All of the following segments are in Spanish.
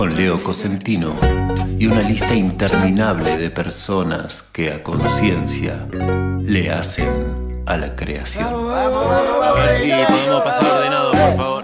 Con Leo Cosentino y una lista interminable de personas que a conciencia le hacen a la creación. A ver si podemos pasar ordenado, por favor.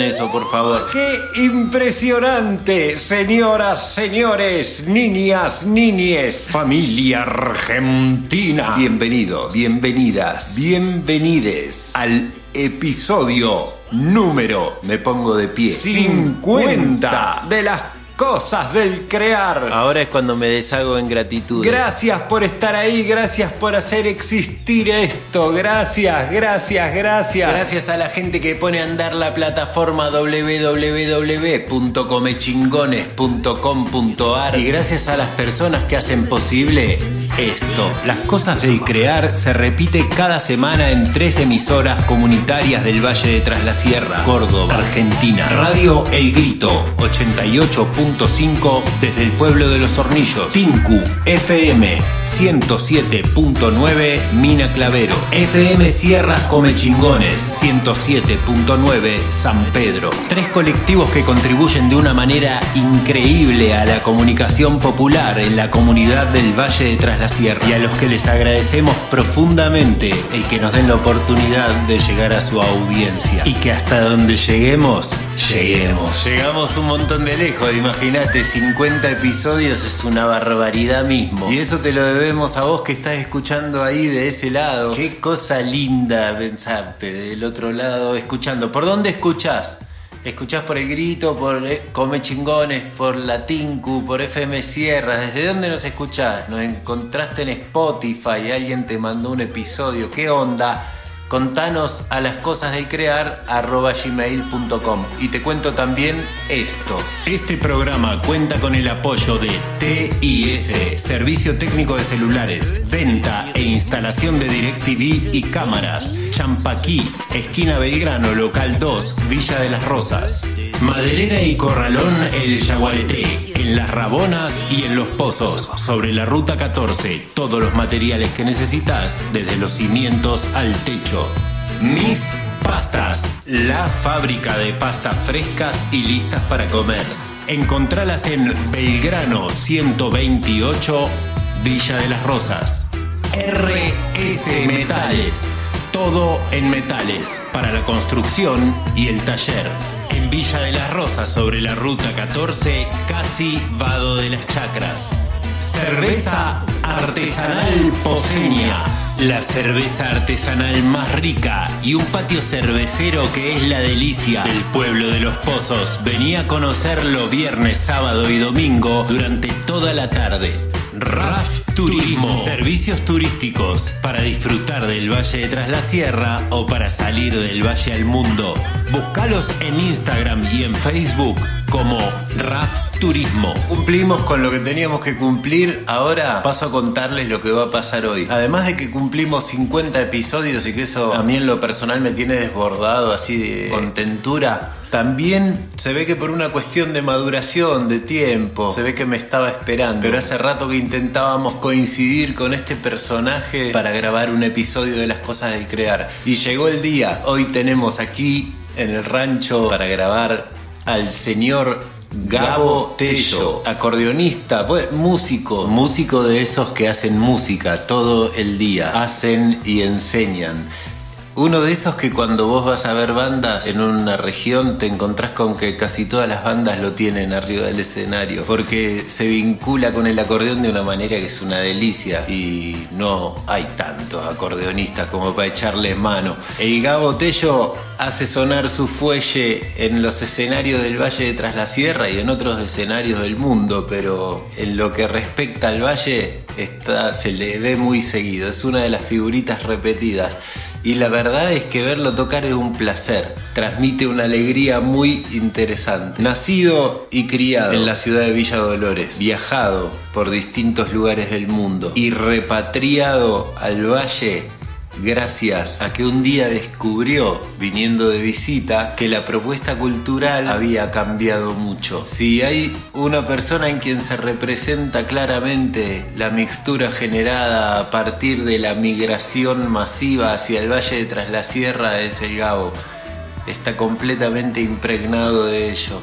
Eso, por favor. ¡Qué impresionante, señoras, señores, niñas, niñes, familia argentina! Bienvenidos, bienvenidas, bienvenides al episodio número, me pongo de pie, 50 de las cosas del crear. Ahora es cuando me deshago en gratitud. Gracias por estar ahí, gracias por hacer existir esto, gracias, gracias, gracias. Gracias a la gente que pone a andar la plataforma www.comechingones.com.ar y gracias a las personas que hacen posible esto. Las cosas del crear se repite cada semana en tres emisoras comunitarias del Valle de Tras la Sierra, Córdoba, Argentina. Radio El Grito 88.5 desde el pueblo de Los Hornillos. Tinku FM 107.9 Mina Clavero. FM Sierras Comechingones 107.9 San Pedro. Tres colectivos que contribuyen de una manera increíble a la comunicación popular en la comunidad del Valle de Tras la Sierra y a los que les agradecemos profundamente el que nos den la oportunidad de llegar a su audiencia y que hasta donde lleguemos, lleguemos. Llegamos un montón de lejos, imagínate, 50 episodios es una barbaridad mismo. Y eso te lo debemos a vos que estás escuchando ahí de ese lado. Qué cosa linda pensarte del otro lado escuchando. ¿Por dónde escuchás? ¿Escuchás por el grito, por eh, Come Chingones, por la Tinku, por FM Sierra? ¿Desde dónde nos escuchás? ¿Nos encontraste en Spotify? ¿Alguien te mandó un episodio? ¿Qué onda? Contanos a las cosas del crear arroba gmail.com y te cuento también esto. Este programa cuenta con el apoyo de TIS, Servicio Técnico de Celulares, Venta e Instalación de DirecTV y Cámaras, Champaquí, Esquina Belgrano, Local 2, Villa de las Rosas. Maderera y Corralón El Yaguareté, en Las Rabonas y en Los Pozos, sobre la Ruta 14, todos los materiales que necesitas, desde los cimientos al techo. Mis Pastas, la fábrica de pastas frescas y listas para comer. Encontralas en Belgrano 128, Villa de las Rosas. RS Metales. Todo en metales para la construcción y el taller. En Villa de las Rosas, sobre la ruta 14, casi Vado de las Chacras. Cerveza artesanal poseña. La cerveza artesanal más rica y un patio cervecero que es la delicia del pueblo de los pozos. Venía a conocerlo viernes, sábado y domingo durante toda la tarde. RAF Turismo. Servicios turísticos para disfrutar del Valle de Tras la Sierra o para salir del Valle al mundo. Búscalos en Instagram y en Facebook como RAF Turismo. Cumplimos con lo que teníamos que cumplir, ahora paso a contarles lo que va a pasar hoy. Además de que cumplimos 50 episodios y que eso a mí en lo personal me tiene desbordado así de contentura. También se ve que por una cuestión de maduración, de tiempo, se ve que me estaba esperando. Pero hace rato que intentábamos coincidir con este personaje para grabar un episodio de las cosas del crear. Y llegó el día. Hoy tenemos aquí en el rancho para grabar al señor Gabo Tello, acordeonista, músico, músico de esos que hacen música todo el día, hacen y enseñan. Uno de esos que cuando vos vas a ver bandas en una región te encontrás con que casi todas las bandas lo tienen arriba del escenario, porque se vincula con el acordeón de una manera que es una delicia y no hay tantos acordeonistas como para echarle mano. El Gabo Tello hace sonar su fuelle en los escenarios del Valle de Tras la Sierra y en otros escenarios del mundo, pero en lo que respecta al Valle está, se le ve muy seguido, es una de las figuritas repetidas. Y la verdad es que verlo tocar es un placer, transmite una alegría muy interesante. Nacido y criado en la ciudad de Villa Dolores, viajado por distintos lugares del mundo y repatriado al valle gracias a que un día descubrió, viniendo de visita, que la propuesta cultural había cambiado mucho. Si hay una persona en quien se representa claramente la mixtura generada a partir de la migración masiva hacia el Valle de Tras la Sierra, es el Gabo. Está completamente impregnado de ello.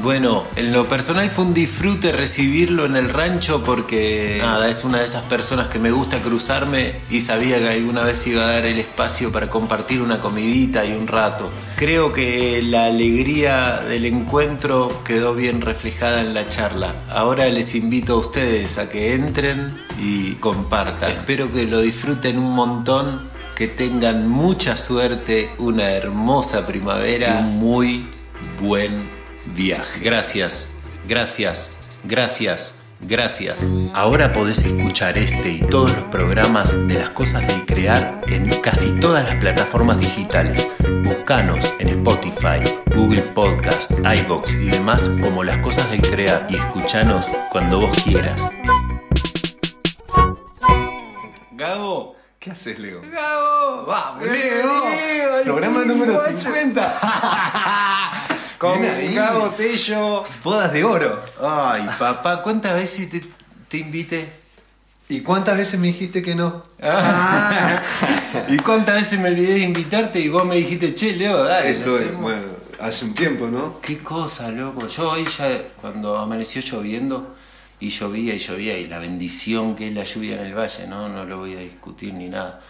Bueno, en lo personal fue un disfrute recibirlo en el rancho porque nada, es una de esas personas que me gusta cruzarme y sabía que alguna vez iba a dar el espacio para compartir una comidita y un rato. Creo que la alegría del encuentro quedó bien reflejada en la charla. Ahora les invito a ustedes a que entren y compartan. Espero que lo disfruten un montón, que tengan mucha suerte, una hermosa primavera y un muy buen viaje. Gracias, gracias, gracias, gracias. Ahora podés escuchar este y todos los programas de las cosas del crear en casi todas las plataformas digitales. Búscanos en Spotify, Google Podcast, iBox y demás como las cosas del crear y escuchanos cuando vos quieras. Gabo. ¿Qué haces, Leo? Gabo. Vamos, Leo. Programa número guacho. 50. Con. Gabo Tello. Bodas de oro. Ay, papá, ¿cuántas veces te, te invité? ¿Y cuántas veces me dijiste que no? ¿Y cuántas veces me olvidé de invitarte y vos me dijiste, che, Leo, dale? Esto es, hacemos"? bueno, hace un tiempo, ¿no? Qué cosa, loco. Yo hoy ya, cuando amaneció lloviendo, y llovía y llovía, y la bendición que es la lluvia en el valle, ¿no? No lo voy a discutir ni nada.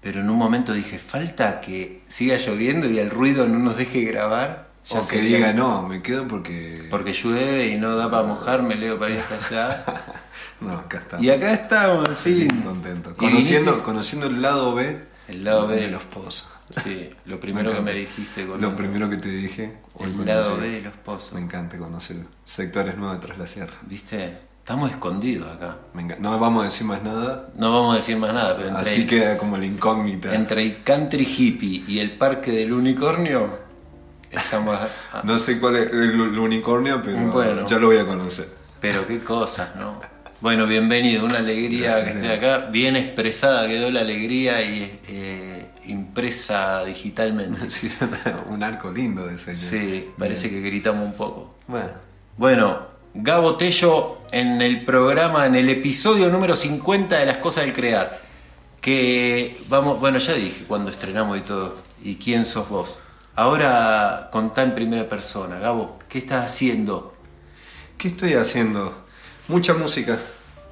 Pero en un momento dije, falta que siga lloviendo y el ruido no nos deje grabar. Ya o que diga no, me quedo porque. Porque llueve y no da para mojarme, Leo, para ir hasta allá. No, acá está. y acá estamos, en fin. Contento. Y Conociendo, viniste- conociendo el lado B. El lado B de los pozos. Sí, lo primero que me dijiste con Lo primero que te dije. el conocí- lado B de los pozos. Me encanta conocer sectores nuevos tras la sierra. ¿Viste? Estamos escondidos acá. Me No vamos a decir más nada. No vamos a decir más nada, pero entre, Así el, queda como la incógnita. entre el country hippie y el parque del unicornio, estamos... a- a- No sé cuál es el, unicornio, pero Bueno. ya lo voy a conocer. Pero qué cosas, ¿no? Bueno, bienvenido, una alegría Gracias, que esté acá. Bien expresada quedó la alegría y eh, impresa digitalmente. Sí, un arco lindo de señor. Sí, parece que gritamos un poco. Bueno, Bueno, Gabo Tello en el programa, en el episodio número 50 de Las Cosas del Crear. Que vamos, bueno, ya dije cuando estrenamos y todo. ¿Y quién sos vos? Ahora contá en primera persona, Gabo, ¿qué estás haciendo? ¿qué estoy haciendo? Mucha música.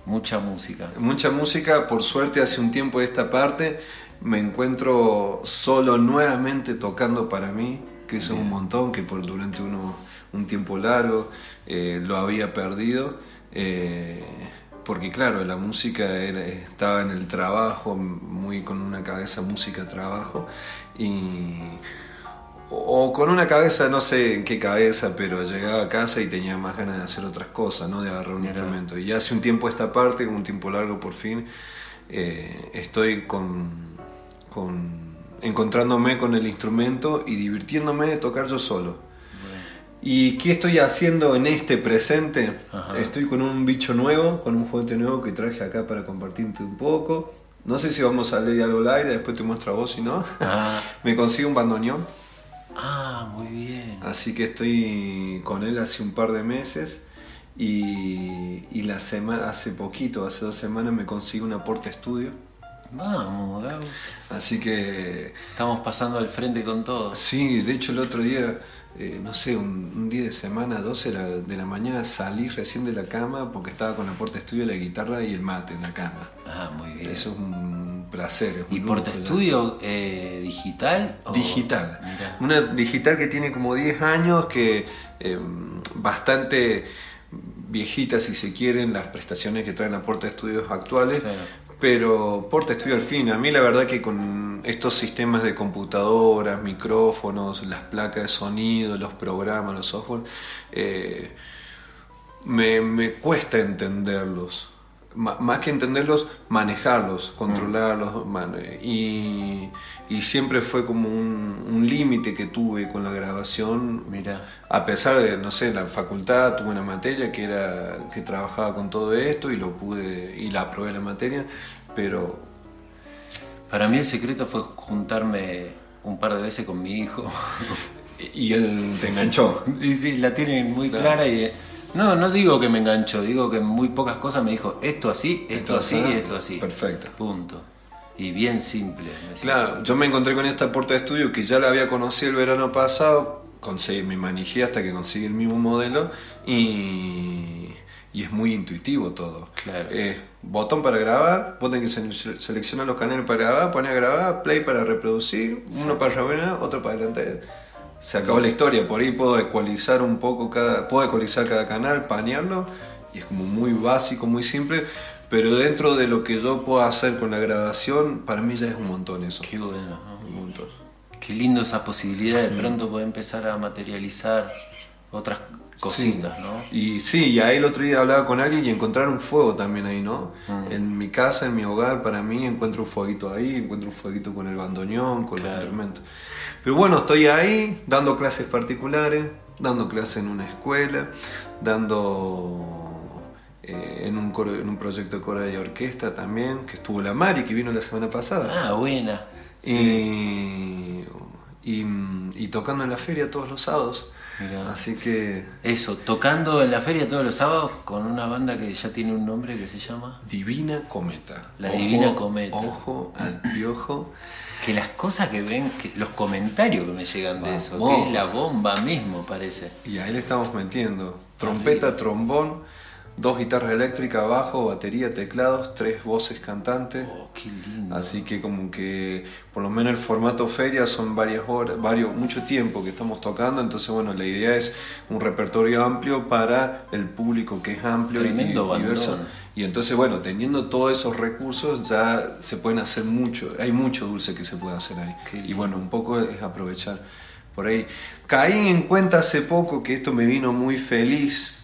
Mucha música. Mucha música, por suerte hace un tiempo de esta parte me encuentro solo nuevamente tocando para mí, que eso es un montón, que por durante uno, un tiempo largo eh, lo había perdido, eh, porque claro, la música era- estaba en el trabajo, muy con una cabeza música-trabajo, y o con una cabeza, no sé en qué cabeza, pero llegaba a casa y tenía más ganas de hacer otras cosas, ¿no? De agarrar un instrumento. Y hace un tiempo esta parte, un tiempo largo por fin, eh, estoy con, con encontrándome con el instrumento y divirtiéndome de tocar yo solo. ¿Y qué estoy haciendo en este presente? Estoy con un bicho nuevo, con un juguete nuevo que traje acá para compartirte un poco. No sé si vamos a leer algo al aire, después te muestro a vos si no. Ah. Me consigo un bandoneón. Ah, muy bien. Así que estoy con él hace un par de meses y, y la semana, hace poquito, hace dos semanas me consigo un aporte estudio. Vamos, Gabo. Así que Estamos pasando al frente con todo. sí, de hecho el otro día, eh, no sé, un, un día de semana, 12 de la, de la mañana, salí recién de la cama porque estaba con aporte estudio, la guitarra y el mate en la cama. Ah, muy bien. Eso es un placer. ¿Y porta estudio eh, digital? o- Digital. Mirá. Una digital que tiene como 10 años, que eh, bastante viejita si se quieren las prestaciones que traen a Porta Estudios actuales. Claro. Pero Porta Estudio al fin, a mí la verdad que con estos sistemas de computadoras, micrófonos, las placas de sonido, los programas, los software, eh, me, me cuesta entenderlos. Más que entenderlos, manejarlos, controlarlos. man- y, y siempre fue como un, un límite que tuve con la grabación. Mirá. A pesar de, no sé, en la facultad tuve una materia que era que trabajaba con todo esto y lo pude y la aprobé la materia, pero Para mí el secreto fue juntarme un par de veces con mi hijo. y él te enganchó. y sí, la tienen muy clara y... No, no digo que me enganchó, digo que muy pocas cosas me dijo esto así, esto, Esto así y esto así. perfecto. Punto. Y bien simple. Claro, yo me encontré con esta puerta de estudio que ya la había conocido el verano pasado, conseguí, me manejé hasta que conseguí el mismo modelo y, y es muy intuitivo todo. Claro. Eh, botón para grabar, vos tenés que se- seleccionar los canales para grabar, poner a grabar, play para reproducir, uno para rebobinar, otro para adelante. Se acabó la historia, por ahí puedo ecualizar un poco cada, puedo ecualizar cada canal, panearlo, y es como muy básico, muy simple, pero dentro de lo que yo puedo hacer con la grabación, para mí ya es un montón eso. Qué bueno, ¿no? Un montón. Qué lindo esa posibilidad de pronto poder empezar a materializar otras cositas, Sí. ¿no? Y sí, y ahí el otro día hablaba con alguien y encontrar un fuego también ahí, ¿no? Mm. En mi casa, en mi hogar, para mí encuentro un fueguito ahí, encuentro un fueguito con el bandoneón, con Claro. los instrumentos. Pero bueno, estoy ahí dando clases particulares, dando clases en una escuela, dando eh, en, un coro- en un proyecto de coro y orquesta también, que estuvo la Mari, que vino la semana pasada. Ah, buena. Y, y, y tocando en la feria todos los sábados. Mirá. Así que Eso, tocando en la feria todos los sábados con una banda que ya tiene un nombre que se llama. Divina Cometa. La Divina Cometa. Ojo al piojo. Que las cosas que ven, que los comentarios que me llegan de eso, que es la bomba mismo, parece. Y ahí le estamos metiendo. Trompeta, trombón, dos guitarras eléctricas, bajo, batería, teclados, tres voces cantantes. Oh, qué lindo. Así que como que por lo menos el formato feria son varias horas, varios, mucho tiempo que estamos tocando, entonces bueno, la idea es un repertorio amplio para el público que es amplio Tremendo y diverso. Y entonces bueno, teniendo todos esos recursos ya se pueden hacer mucho, hay mucho dulce que se puede hacer ahí. Qué Y bueno, un poco es aprovechar por ahí. Caí en cuenta hace poco que esto me vino muy feliz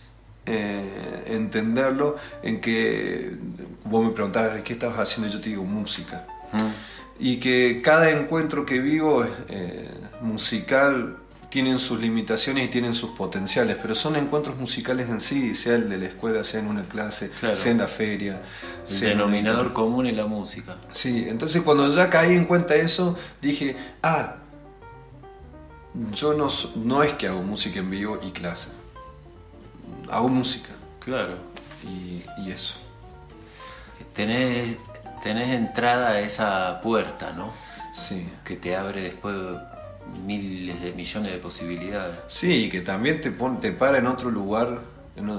eh, entenderlo, en que vos me preguntabas qué estabas haciendo yo te digo música. Y que cada encuentro que vivo eh, musical tienen sus limitaciones y tienen sus potenciales, pero son encuentros musicales en sí, sea el de la escuela, sea en una clase, Claro. sea en la feria. El sea en una denominador común es la música. Sí, entonces cuando ya caí en cuenta eso, dije, ah, yo no, no es que hago música en vivo y clase, hago música Claro. y, y eso. Tenés, tenés entrada a esa puerta, ¿no? Sí. Que te abre después miles de millones de posibilidades. Sí, y que también te, pon- te para en otro lugar, en, eh,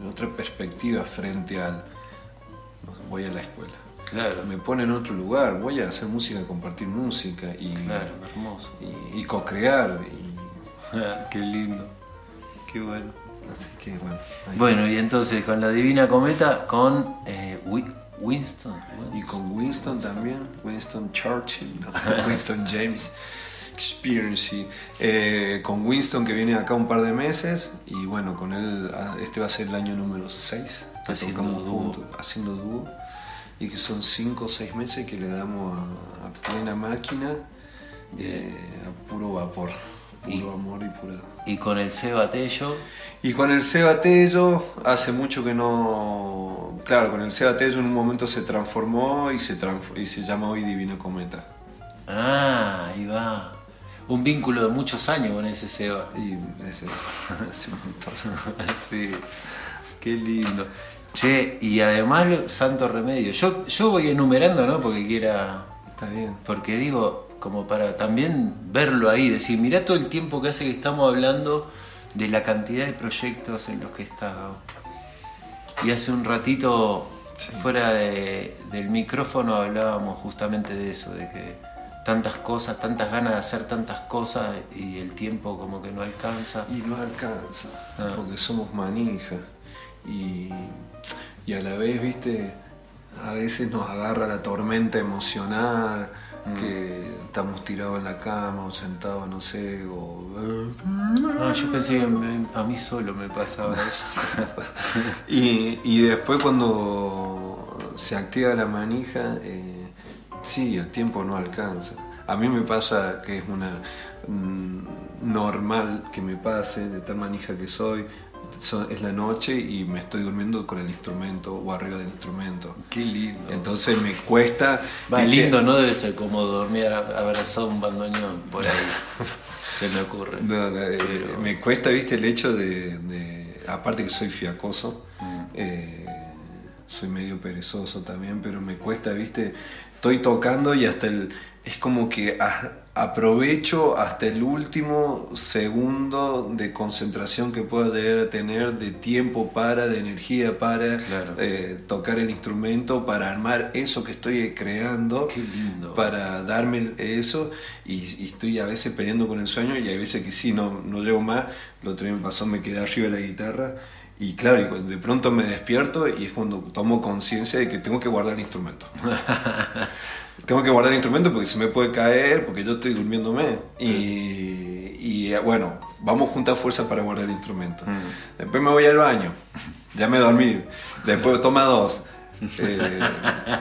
en otra perspectiva frente al, voy a la escuela. Claro. Me pone en otro lugar, voy a hacer música, compartir música y, Claro, hermoso. y, y co-crear. y- Qué lindo. Qué bueno. Así que bueno. Bueno, y entonces con la Divina Cometa, con eh, Wi- Winston. Y con Winston también, Winston Churchill, ¿no? Winston James. Experience. eh, con Winston que viene acá un par de meses y bueno, con él ah, este va a ser el año número 6 que Haciendo tocamos dúo. juntos, haciendo dúo y que son 5 o 6 meses que le damos a, a plena máquina eh, a puro vapor, puro amor y pura... Y con el Seba Tello, Y con el Seba Tello, hace mucho que no. Claro, con el Seba Tello en un momento se transformó y se, transf- y se llama hoy Divina Cometa. ah, ahí va. Un vínculo de muchos años con ese Seba. Y ese, hace un montón. sí, qué lindo. Che, y además Santo Remedio. Yo, yo voy enumerando, ¿no? Porque quiera. Está bien. Porque digo, como para también verlo ahí, decir, mirá todo el tiempo que hace que estamos hablando de la cantidad de proyectos en los que está. Y hace un ratito, fuera de- del micrófono, hablábamos justamente de eso, de que tantas cosas, tantas ganas de hacer tantas cosas y el tiempo como que no alcanza. Y no alcanza, Ah. porque somos manija. Y, y a la vez, viste, a veces nos agarra la tormenta emocional, Mm. que estamos tirados en la cama o sentados, no sé, o... Ah, yo pensé que me- a mí solo me pasaba eso. Y, y después cuando se activa la manija, eh, sí, el tiempo no alcanza. A mí me pasa que es una mm, normal que me pase de tal manija que soy. So- es la noche y me estoy durmiendo con el instrumento o arriba del instrumento. Qué lindo. Entonces me cuesta... Va, lindo no debe ser como dormir abrazado a un bandoneón por ahí. Se me ocurre. No, no, eh, Pero- Me cuesta, viste, el hecho de, de- aparte que soy fiacoso, Mm. eh, soy medio perezoso también, pero me cuesta, viste, estoy tocando y hasta el, es como que a- aprovecho hasta el último segundo de concentración que pueda llegar a tener, de tiempo para, de energía para Claro. eh, tocar el instrumento, para armar eso que estoy creando Qué lindo. para darme eso y, y estoy a veces peleando con el sueño y hay veces que sí, no, no llego más. Lo otro día me pasó, me quedé arriba de la guitarra y claro, de pronto me despierto y es cuando tomo conciencia de que tengo que guardar el instrumento. tengo que guardar el instrumento porque se me puede caer, porque yo estoy durmiéndome. Y, y, eh, bueno, vamos a juntar fuerza para guardar el instrumento. Después me voy al baño, ya me dormí. Después toma dos. Eh,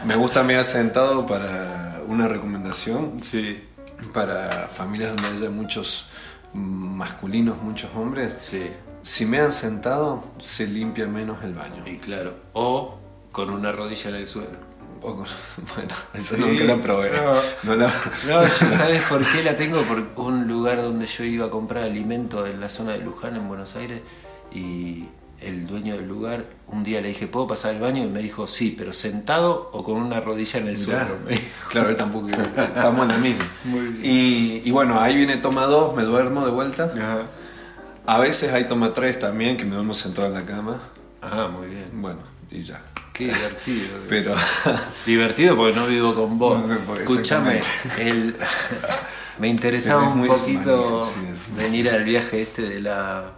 me gusta medir sentado para una recomendación Sí. para familias donde haya muchos mm, masculinos, muchos hombres. Sí. Si me han sentado, se limpia menos el baño. Y claro. O con una rodilla en el suelo. Bueno, eso Sí, nunca la probé. no. No la- No, yo sabes por qué la tengo, por un lugar donde yo iba a comprar alimento en la zona de Luján, en Buenos Aires, y el dueño del lugar, un día le dije, ¿puedo pasar al baño? Y me dijo, sí, pero sentado o con una rodilla en el suelo. Claro, él tampoco. Estamos en la misma. Y, y bueno, ahí viene toma 2, me duermo de vuelta. A veces hay toma 3 también, que me duermo sentado en la cama. Ah, muy bien. Bueno, y ya. Qué divertido. Pero. Divertido porque no vivo con vos. No sé, Escúchame, el- me interesaba un poquito sí, venir al viaje este de la...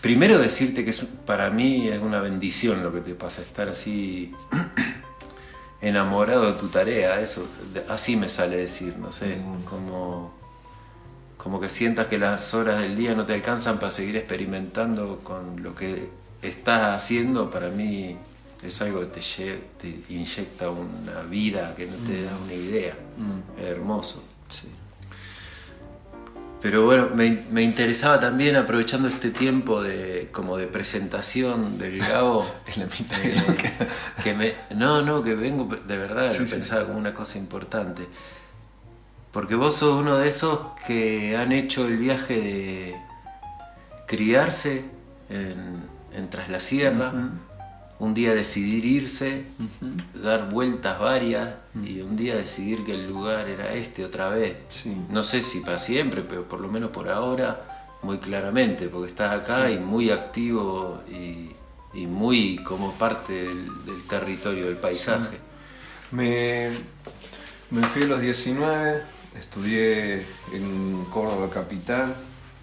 Primero decirte que es- para mí es una bendición lo que te pasa, estar así enamorado de tu tarea, eso, así me sale decir, no sé, Mm. como, como que sientas que las horas del día no te alcanzan para seguir experimentando con lo que estás haciendo, para mí es algo que te, inyecta una vida que no te da una idea, es hermoso. Sí. Pero bueno, me, me interesaba también, aprovechando este tiempo de como de presentación del Gabo. Es la mitad eh, que me, no, no, que vengo de verdad, Sí, lo sí. pensaba como una cosa importante. Porque vos sos uno de esos que han hecho el viaje de criarse en, en Tras la Sierra, un día decidir irse, dar vueltas varias y un día decidir que el lugar era este otra vez. Sí. No sé si para siempre, pero por lo menos por ahora, muy claramente, porque estás acá y muy activo y, y muy como parte del, del territorio, del paisaje. Me, me fui a los 19, estudié en Córdoba Capital.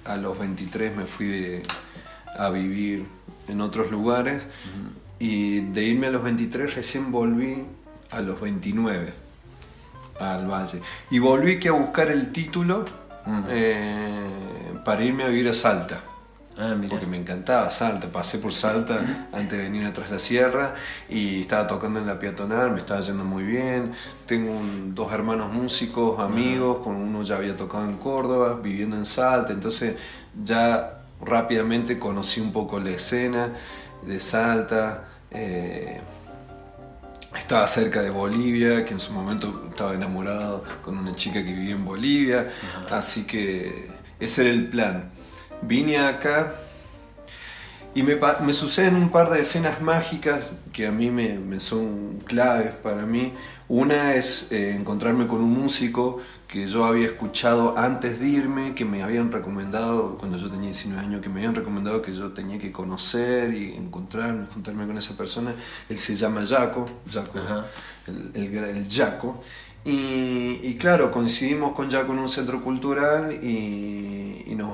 A los 23 me fui de- a vivir en otros lugares. Y de irme a los 23 recién volví a los 29. al valle. Y volví que a buscar el título eh, para irme a vivir a Salta. Ah. Porque me encantaba Salta, pasé por Salta antes de venir atrás la sierra y estaba tocando en la peatonal, me estaba yendo muy bien. Tengo un- dos hermanos músicos, amigos, con uno ya había tocado en Córdoba, viviendo en Salta, entonces ya rápidamente conocí un poco la escena de Salta. eh, estaba cerca de Bolivia, que en su momento estaba enamorado con una chica que vivía en Bolivia, así que ese era el plan. Vine acá y me, suceden un par de escenas mágicas que a mí me, me son claves para mí. Una es eh, encontrarme con un músico que yo había escuchado antes de irme, que me habían recomendado, cuando yo tenía 19 años, que me habían recomendado que yo tenía que conocer y encontrarme, juntarme con esa persona. Él se llama Jaco, Jaco el, el, el Jaco. Y, y claro, coincidimos con Jaco en un centro cultural y, y nos,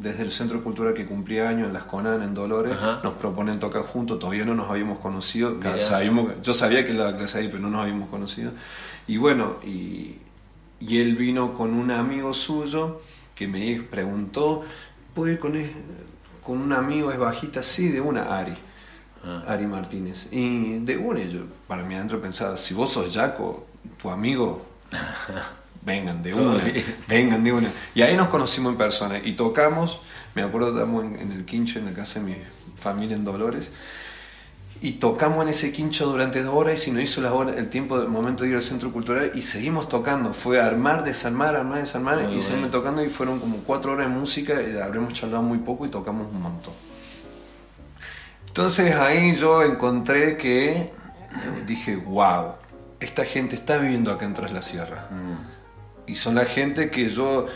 desde el centro cultural que cumplía años en Las Conan, en Dolores, Ajá. nos proponen tocar juntos. Todavía no nos habíamos conocido. Sabíamos- yo sabía que él daba clase ahí, pero no nos habíamos conocido. Y bueno, y, y él vino con un amigo suyo que me preguntó, ¿puedo ir con, con un amigo, es bajista? Sí, de una, Ari. Ari Martínez. Y de una, yo para mí adentro pensaba, si vos sos Jaco, tu amigo, vengan de una, vengan de una. Y ahí nos conocimos en persona y tocamos, me acuerdo, estábamos en, en el quincho, en la casa de mi familia en Dolores. Y tocamos en ese quincho durante dos horas y se nos hizo la hora, el tiempo, el momento de ir al centro cultural y seguimos tocando. Fue armar, desarmar, armar, desarmar Muy y seguimos tocando y fueron como cuatro horas de música y habremos charlado muy poco y tocamos un montón. Entonces ahí yo encontré que eh, dije, wow, esta gente está viviendo acá en Tras la Sierra. Y son la gente que yo,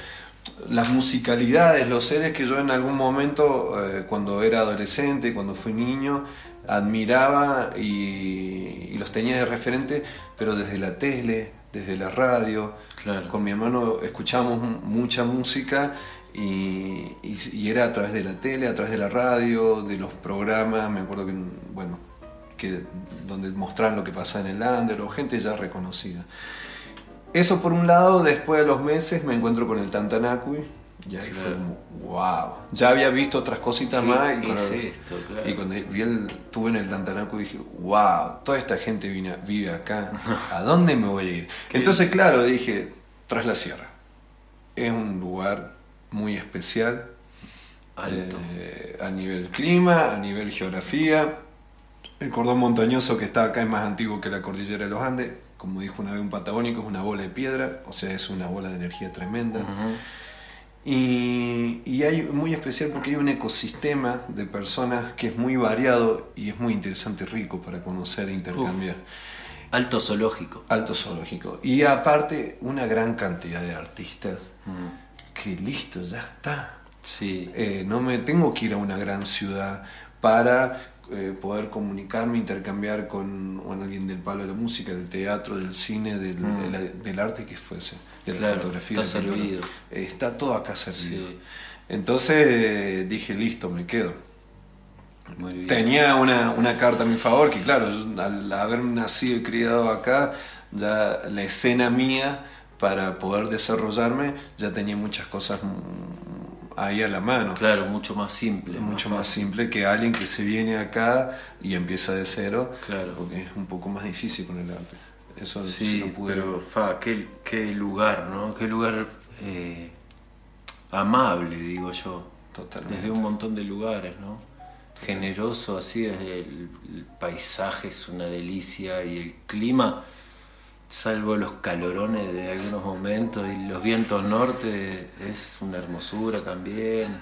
las musicalidades, los seres que yo en algún momento, eh, cuando era adolescente, cuando fui niño, admiraba y, y los tenía de referente, pero desde la tele, desde la radio. Claro. Con mi hermano escuchábamos mucha música y, y- y era a través de la tele, a través de la radio, de los programas, me acuerdo que, bueno, que donde mostraban lo que pasaba en el under o gente ya reconocida. Eso por un lado, después de los meses me encuentro con el Tantanacui y ahí fue como, wow. Ya había visto otras cositas ¿Qué más y, es cuando- esto? Claro. y cuando vi el, estuve en el Tantanacui dije, wow, toda esta gente vine- vive acá, ¿a dónde me voy a ir? Entonces claro, dije, tras la sierra. Es un lugar muy especial Alto. eh, a nivel clima, a nivel geografía. El cordón montañoso que está acá es más antiguo que la cordillera de los Andes. Como dijo una vez un patagónico, es una bola de piedra, o sea, es una bola de energía tremenda. Y, y hay muy especial porque hay un ecosistema de personas que es muy variado y es muy interesante y rico para conocer e intercambiar. Alto zoológico. Alto zoológico. Y aparte, una gran cantidad de artistas que listo, ya está. Sí. Eh, no me tengo que ir a una gran ciudad para eh, poder comunicarme, intercambiar con, con alguien del palo de la música, del teatro, del cine, del, de la- del arte que fuese, de la fotografía. está la servido. Eh, está todo acá servido. Sí. Entonces eh, dije, listo, me quedo. Muy bien. Tenía una, una carta a mi favor, que claro, al haber nacido y criado acá, ya la escena mía para poder desarrollarme, ya tenía muchas cosas mm, ahí a la mano. Claro, mucho más simple. Mucho más simple que alguien que se viene acá y empieza de cero, Claro. porque es un poco más difícil con el arte. Eso sí pude pero fa, qué, qué lugar, ¿no? Qué lugar eh, amable, digo yo. Totalmente. Desde un montón de lugares, ¿no? Generoso, así desde el, el paisaje es una delicia y el clima, salvo los calorones de algunos momentos y los vientos norte, es una hermosura también.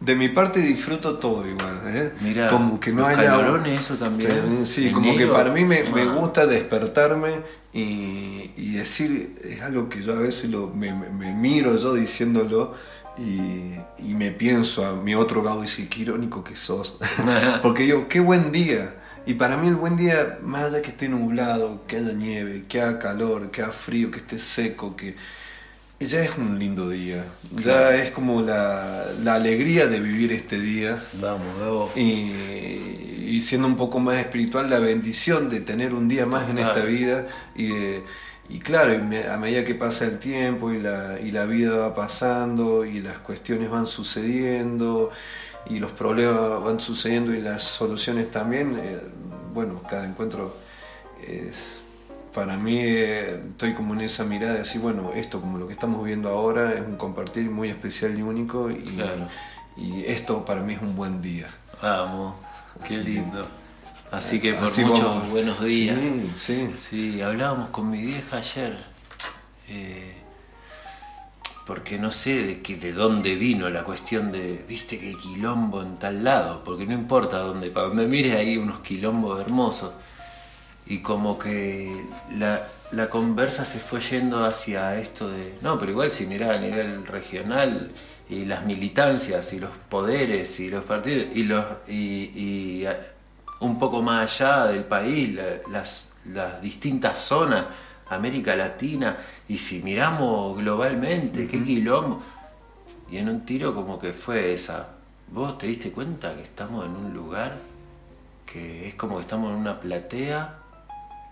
De mi parte disfruto todo igual, ¿eh? Mirá, como que no los haya calorones, eso también. Sí, como que para mí me, me ah. gusta despertarme y, y decir, es algo que yo a veces lo, me, me- me miro yo diciéndolo y, y me pienso a mi otro lado y dice, qué irónico que sos. Porque digo, qué buen día. Y para mí el buen día, más allá que esté nublado, que haya nieve, que haga calor, que haga frío, que esté seco, que ya es un lindo día. Ya es como la, la alegría de vivir este día. Vamos, vamos. Y y siendo un poco más espiritual, la bendición de tener un día más en esta vida y de- y claro, a medida que pasa el tiempo y la, y la vida va pasando y las cuestiones van sucediendo y los problemas van sucediendo y las soluciones también, eh, bueno, cada encuentro es, para mí eh, estoy como en esa mirada de decir, bueno, esto como lo que estamos viendo ahora es un compartir muy especial y único y, Claro. y esto para mí es un buen día. Vamos, qué Así que- lindo. Así que por Así muchos vamos. buenos días. Sí, sí. Sí, hablábamos con mi vieja ayer. eh, porque no sé de, qué, de dónde vino la cuestión de, viste que hay quilombo en tal lado, porque no importa dónde, para donde mires hay unos quilombos hermosos. Y como que la, la conversa se fue yendo hacia esto de, no, pero igual si mirá a nivel regional y las militancias y los poderes y los partidos y los y, y, a- un poco más allá del país, la- las, las distintas zonas, América Latina, y si miramos globalmente, qué quilombo. Y en un tiro como que fue esa, vos te diste cuenta que estamos en un lugar que es como que estamos en una platea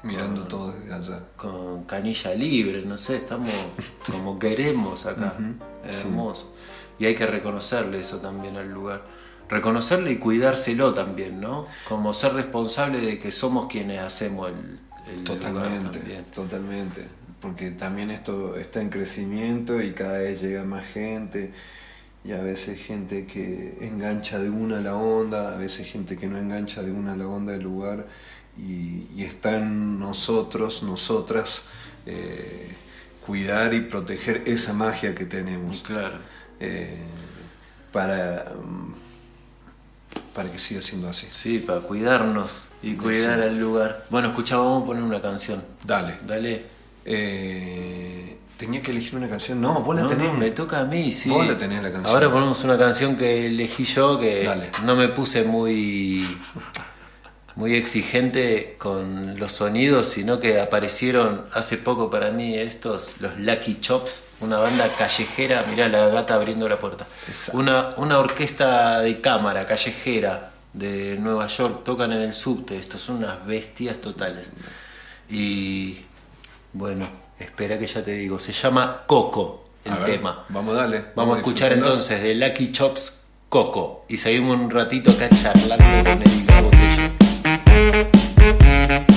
Mirando todo desde allá. con canilla libre, no sé, estamos como queremos acá. Es hermoso. Y hay que reconocerle eso también al lugar. Reconocerle y cuidárselo también, ¿no? Como ser responsable de que somos quienes hacemos el, el Totalmente, también. totalmente. Porque también esto está en crecimiento y cada vez llega más gente. Y a veces gente que engancha de una a la onda, a veces gente que no engancha de una a la onda del lugar. Y, y está en nosotros, nosotras, eh, cuidar y proteger esa magia que tenemos. Claro. eh, para, para que siga siendo así. Sí, para cuidarnos y cuidar al lugar. Bueno, escucha, vamos a poner una canción. Dale. Dale. Eh, tenía que elegir una canción. No, vos la No, tenés. no, me toca a mí, sí. Vos la tenés la canción. Ahora ponemos una canción que elegí yo que Dale. no me puse muy muy exigente con los sonidos, sino que aparecieron hace poco para mí estos, los Lucky Chops, una banda callejera, mirá la gata abriendo la puerta. Exacto. Una, una orquesta de cámara callejera de Nueva York, tocan en el subte, estos son unas bestias totales. Y bueno, espera que ya te digo, se llama Coco el ver, tema. Vamos a darle. Vamos a escuchar entonces de Lucky Chops Coco y seguimos un ratito acá charlando con el Gabo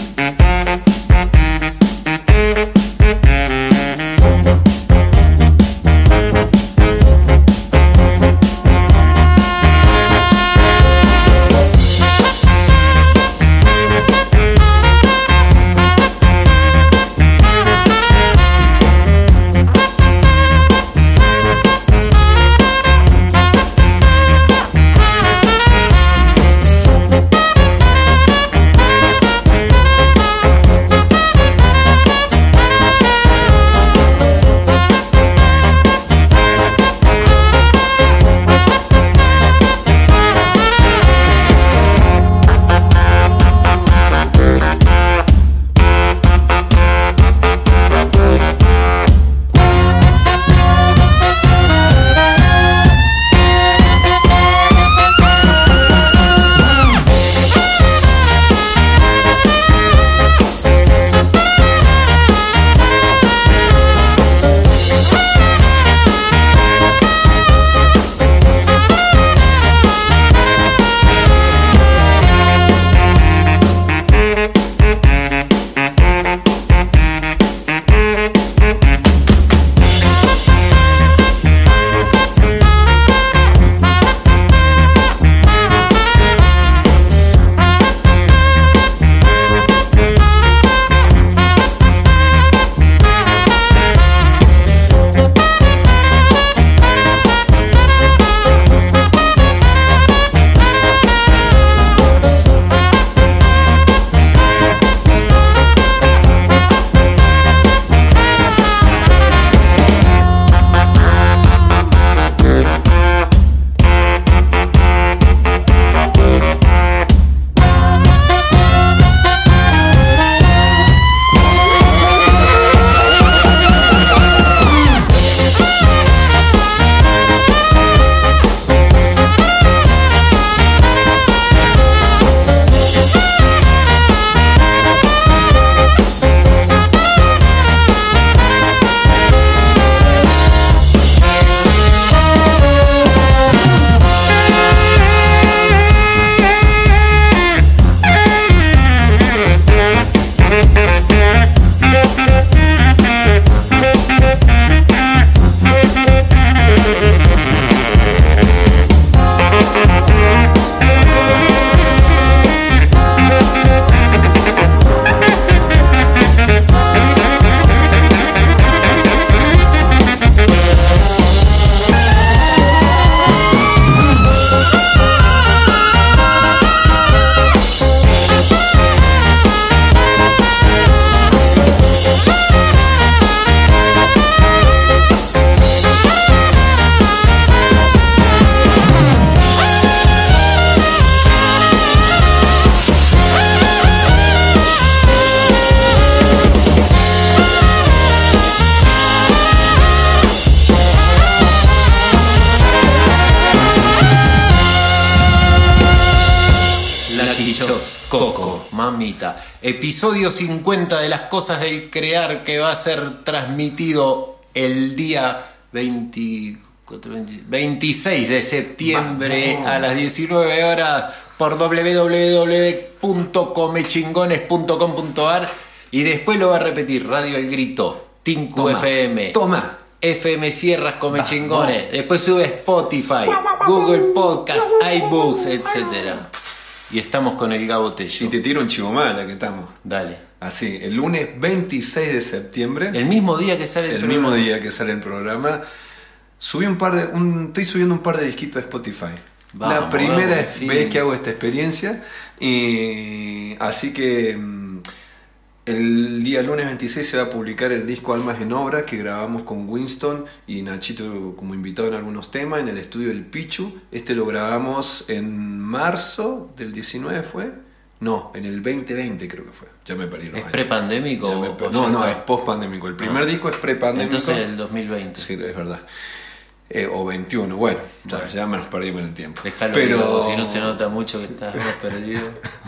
Episodio 50 de las cosas del crear que va a ser transmitido el día 24, 20 26 de septiembre Vamos. a las 19 horas por www.comechingones.com.ar y después lo va a repetir Radio El Grito, Tinku Toma, FM. toma. FM Sierras Come Chingones. Después sube Spotify, Google Podcast, iBooks, etc. Y estamos con el Gabo Tello. Y te tiro un chivo mala que estamos. Dale. Así, el lunes 26 de septiembre, El mismo día que sale el, el programa. mismo día que sale el programa, subí un par de, un- estoy subiendo un par de disquitos a Spotify. Vamos, la primera vamos, vez que hago esta experiencia y así que mm, el día lunes 26 se va a publicar el disco Almas en Obra que grabamos con Winston y Nachito como invitado en algunos temas en el estudio del Pichu. Este lo grabamos en marzo del 19 fue. No, en el 2020 creo que fue. Ya me perdí los ¿Es prepandémico me no, no, es post-pandémico. El primer Ah. disco es pre-pandémico. Entonces el 2020. Sí, es verdad. Eh, o 21, bueno, ya, ya me nos perdimos en el tiempo. Déjalo pero, vivo, si no se nota mucho que estás más perdido.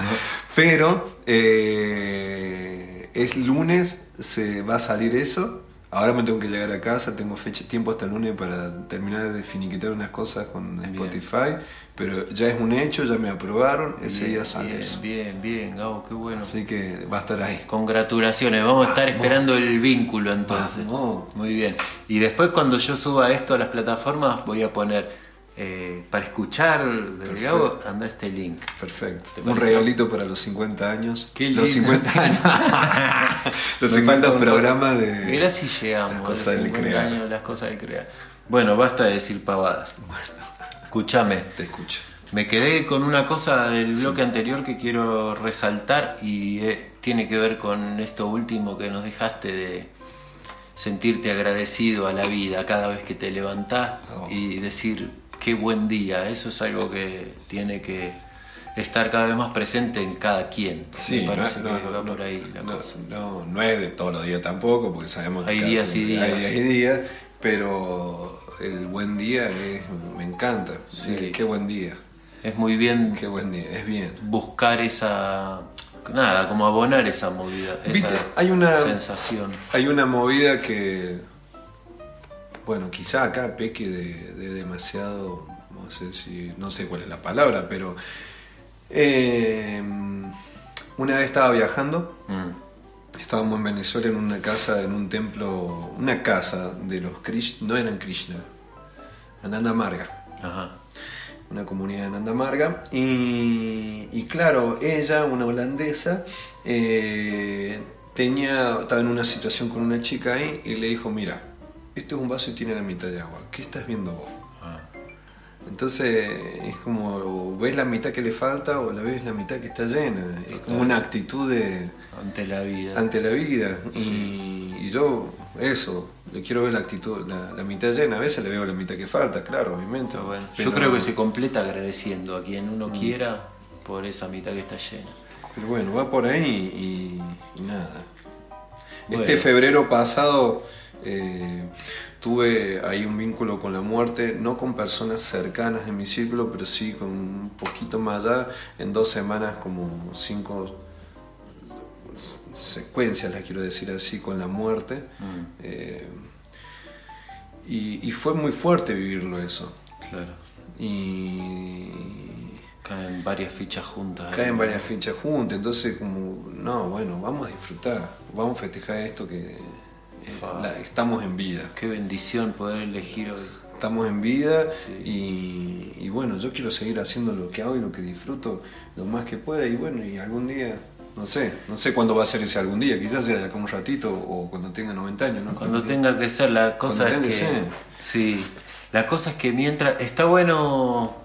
Pero eh, es lunes, se va a salir eso. Ahora me tengo que llegar a casa, tengo fecha, tiempo hasta el lunes para terminar de finiquitar unas cosas con Spotify, pero ya es un hecho, ya me aprobaron, ese Bien, día sale bien, bien, bien, Gabo, qué bueno. Así que va a estar ahí. Congratulaciones, vamos a estar esperando el vínculo entonces. Vamos. Muy bien. Y después cuando yo suba esto a las plataformas voy a poner eh, para escuchar del Gabo, anda este link. Perfecto. ¿Te Un regalito para los 50 años. Qué los lindo, 50 sí. años. los Me 50 falta un programas de. Mira si llegamos Las cosas del 50 crear. años, las cosas de crear. Bueno, basta de decir pavadas. Escúchame. Te escucho. Me quedé con una cosa del bloque anterior que quiero resaltar y eh, tiene que ver con esto último que nos dejaste de sentirte agradecido a la vida cada vez que te levantás Oh. y decir qué buen día. Eso es algo que tiene que estar cada vez más presente en cada quien. Sí, Me parece no, que no, va por ahí la cosa. no, no es de todos los días tampoco, porque sabemos que Hay días y días. Hay días y días, pero el buen día es, me encanta. Sí. Sí, qué buen día, Es muy bien qué buen día, es bien. buscar esa... Nada, como abonar esa movida, esa hay una- sensación. Hay una movida que, bueno, quizá acá peque de, de demasiado, no sé si, no sé cuál es la palabra, pero eh, una vez estaba viajando, Mm. estábamos en Venezuela en una casa, en un templo, una casa de los Krishna, no eran Krishna, Ananda Marga Ajá. una comunidad en Andamarga. Y, y claro, ella, una holandesa, eh, tenía, estaba en una situación con una chica ahí y le dijo, mira, esto es un vaso y tiene la mitad de agua, ¿qué estás viendo vos? Ah. Entonces es como, o ves la mitad que le falta o la ves la mitad que está llena. Es como una actitud de, Ante la vida. ante la vida. Y, y yo, eso, le quiero ver la actitud, la, la mitad llena. A veces le veo la mitad que falta, claro, obviamente. Bueno, Pero- Yo creo que se completa agradeciendo a quien uno quiera por esa mitad que está llena. Pero bueno, va por ahí y, y nada. Bueno. Este febrero pasado eh, tuve ahí un vínculo con la muerte, no con personas cercanas de mi círculo, pero sí con un poquito más allá, en dos semanas como cinco secuencias, las quiero decir así, con la muerte. Eh, y, y fue muy fuerte vivirlo eso. Claro. Y Caen varias fichas juntas. caen varias fichas juntas, entonces como, no, bueno, vamos a disfrutar, vamos a festejar esto que. La- estamos en vida, Qué bendición poder elegir hoy. estamos en vida Sí. y, y bueno, yo quiero seguir haciendo lo que hago y lo que disfruto lo más que pueda y bueno, y algún día, no sé, no sé cuándo va a ser ese algún día, quizás sea de acá un ratito o cuando tenga 90 años, ¿no? Cuando tenga que ser, la cosa es que. Sí. La cosa es que mientras. Está bueno.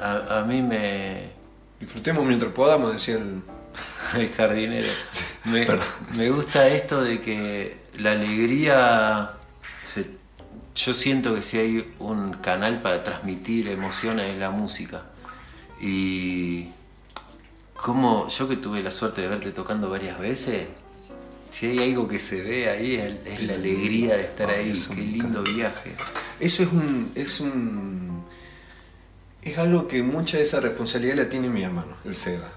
A, a mí me. Disfrutemos mientras podamos, decía el... El jardinero. Me, Perdón. me gusta esto de que la alegría. se- yo siento que si hay un canal para transmitir emociones es la música. Y. Como yo que tuve la suerte de verte tocando varias veces, si hay algo que se ve ahí es, es la alegría de estar Ay, ahí. Qué lindo encanta. viaje. Eso es un, es un. Es algo que mucha de esa responsabilidad la tiene mi hermano, el Seba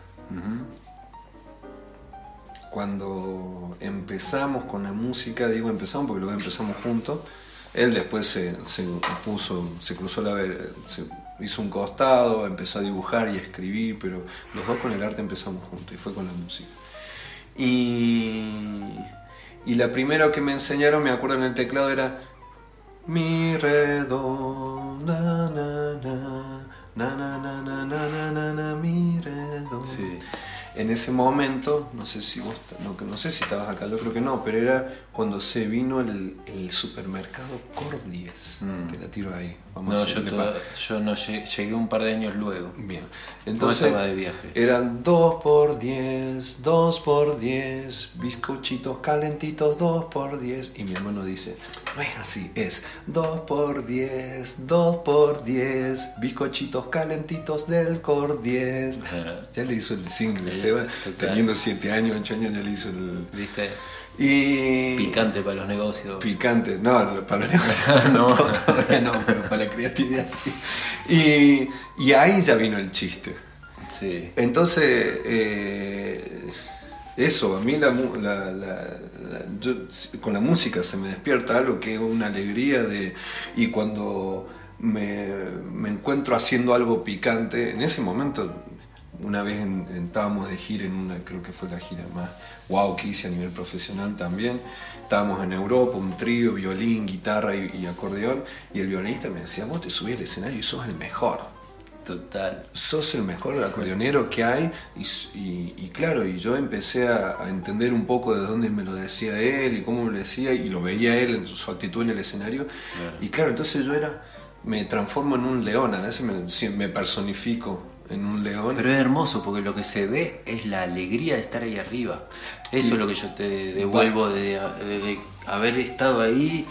cuando empezamos con la música, digo empezamos porque luego empezamos juntos, él después se, puso, se cruzó la se hizo un costado, empezó a dibujar y escribir, pero los dos con el arte empezamos juntos y fue con la música. Y, la primera que me enseñaron, me acuerdo en el teclado, era mi redo, na na na, na na na na mi redo. En ese momento, no sé si vos, no, no sé si estabas acá, yo creo que no, pero era cuando se vino el, el supermercado Cordies. Te la tiro ahí. Vamos a Mm. No, yo, hacerle toda- yo no llegué, llegué un par de años luego. Bien. Entonces, de viaje. eran 2 por 10, 2 por 10, bizcochitos calentitos 2 por 10. Y mi hermano dice, no es así, es 2 por 10, 2 por 10, bizcochitos calentitos del Cor 10. Ajá. ya le hizo el single, Sí, Seba, teniendo 7 años, 8 años, ya le hizo el... ¿Viste? Y... Picante para los negocios. Picante, no, para los negocios No. no, pero para la creatividad sí. Y, y ahí ya vino el chiste. Sí. Entonces, eh, eso, a mí la- la- la- yo- con la música se me despierta algo que es una alegría de... Y cuando me, me encuentro haciendo algo picante, en ese momento, una vez en- en- estábamos de gira en una, creo que fue la gira más wow que hice a nivel profesional también. Estábamos en Europa, un trío, violín, guitarra y, y acordeón, y el violinista me decía, vos te subís al escenario y sos el mejor Total. sos el mejor acordeonero que hay y, y- y claro, y yo empecé a, a entender un poco de dónde me lo decía él y cómo me lo decía y lo veía él en su actitud en el escenario y claro, entonces yo era, me transformo en un león, a veces me personifico en un león. Pero es hermoso porque lo que se ve es la alegría de estar ahí arriba. Eso es lo que yo te devuelvo de, de- de haber estado ahí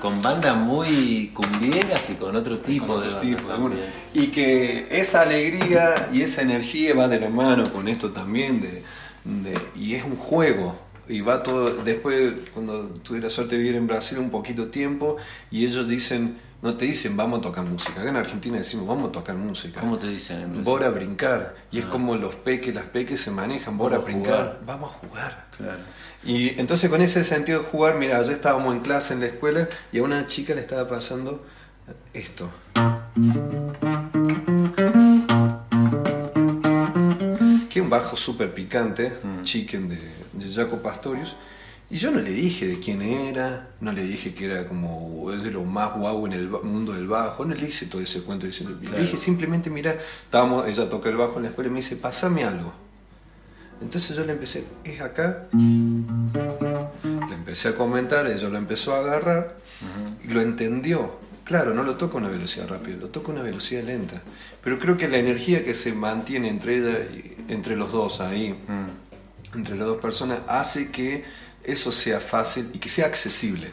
con bandas muy cumbieras y con otro tipo con de. Y que esa alegría y esa energía va de la mano con esto también, de, de- y es un juego. Y va todo, después cuando tuve la suerte de vivir en Brasil un poquito tiempo, y ellos dicen, no te dicen vamos a tocar música, acá en Argentina decimos vamos a tocar música. ¿Cómo te dicen en Brasil? Bora a brincar, y es como los peques, las peques se manejan, bora a Vamos brincar, jugar. vamos a jugar. Claro. Y entonces con ese sentido de jugar, mira, ayer estábamos en clase en la escuela y a una chica le estaba pasando esto. Que es un bajo súper picante, Chicken de, de Jaco Pastorius. Y yo no le dije de quién era, no le dije que era como es de lo más guau en el mundo del bajo, no le hice todo ese cuento diciendo, le dije simplemente, mira, estábamos, ella toca el bajo en la escuela y me dice, pasame algo. Entonces yo le empecé, es acá, le empecé a comentar, ella lo empezó a agarrar y lo entendió. Claro, no lo toca a una velocidad rápida, lo toca a una velocidad lenta. Pero creo que la energía que se mantiene entre ella entre los dos ahí, entre las dos personas, hace que eso sea fácil y que sea accesible.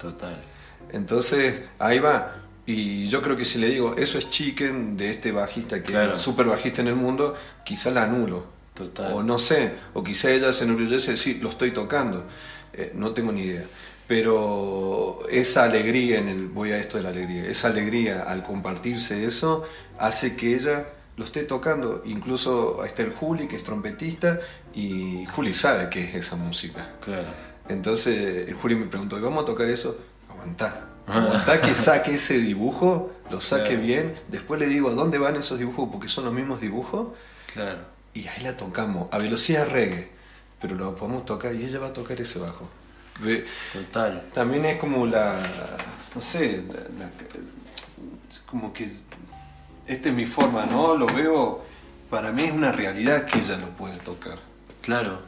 Total. Entonces, ahí va. Y yo creo que si le digo, eso es chicken de este bajista que Claro. es el super bajista en el mundo, quizá la anulo. Total. O no sé, o quizá ella se enorgullece de decir, lo estoy tocando. Eh, no tengo ni idea. Pero esa alegría en el, voy a esto de la alegría, esa alegría al compartirse eso, hace que ella lo esté tocando. Incluso ahí está el Juli, que es trompetista, y Juli sabe qué es esa música. Claro. Entonces el Juli me preguntó, ¿y vamos a tocar eso? Aguantá. Aguantá que saque ese dibujo, lo saque Claro. bien. Después le digo, ¿a dónde van esos dibujos? Porque son los mismos dibujos. Claro. Y ahí la tocamos, a velocidad reggae. Pero lo podemos tocar y ella va a tocar ese bajo. Total. También es como la, no sé, la- la- como que esta es mi forma, ¿no? Lo veo, para mí es una realidad que ella lo puede tocar. Claro.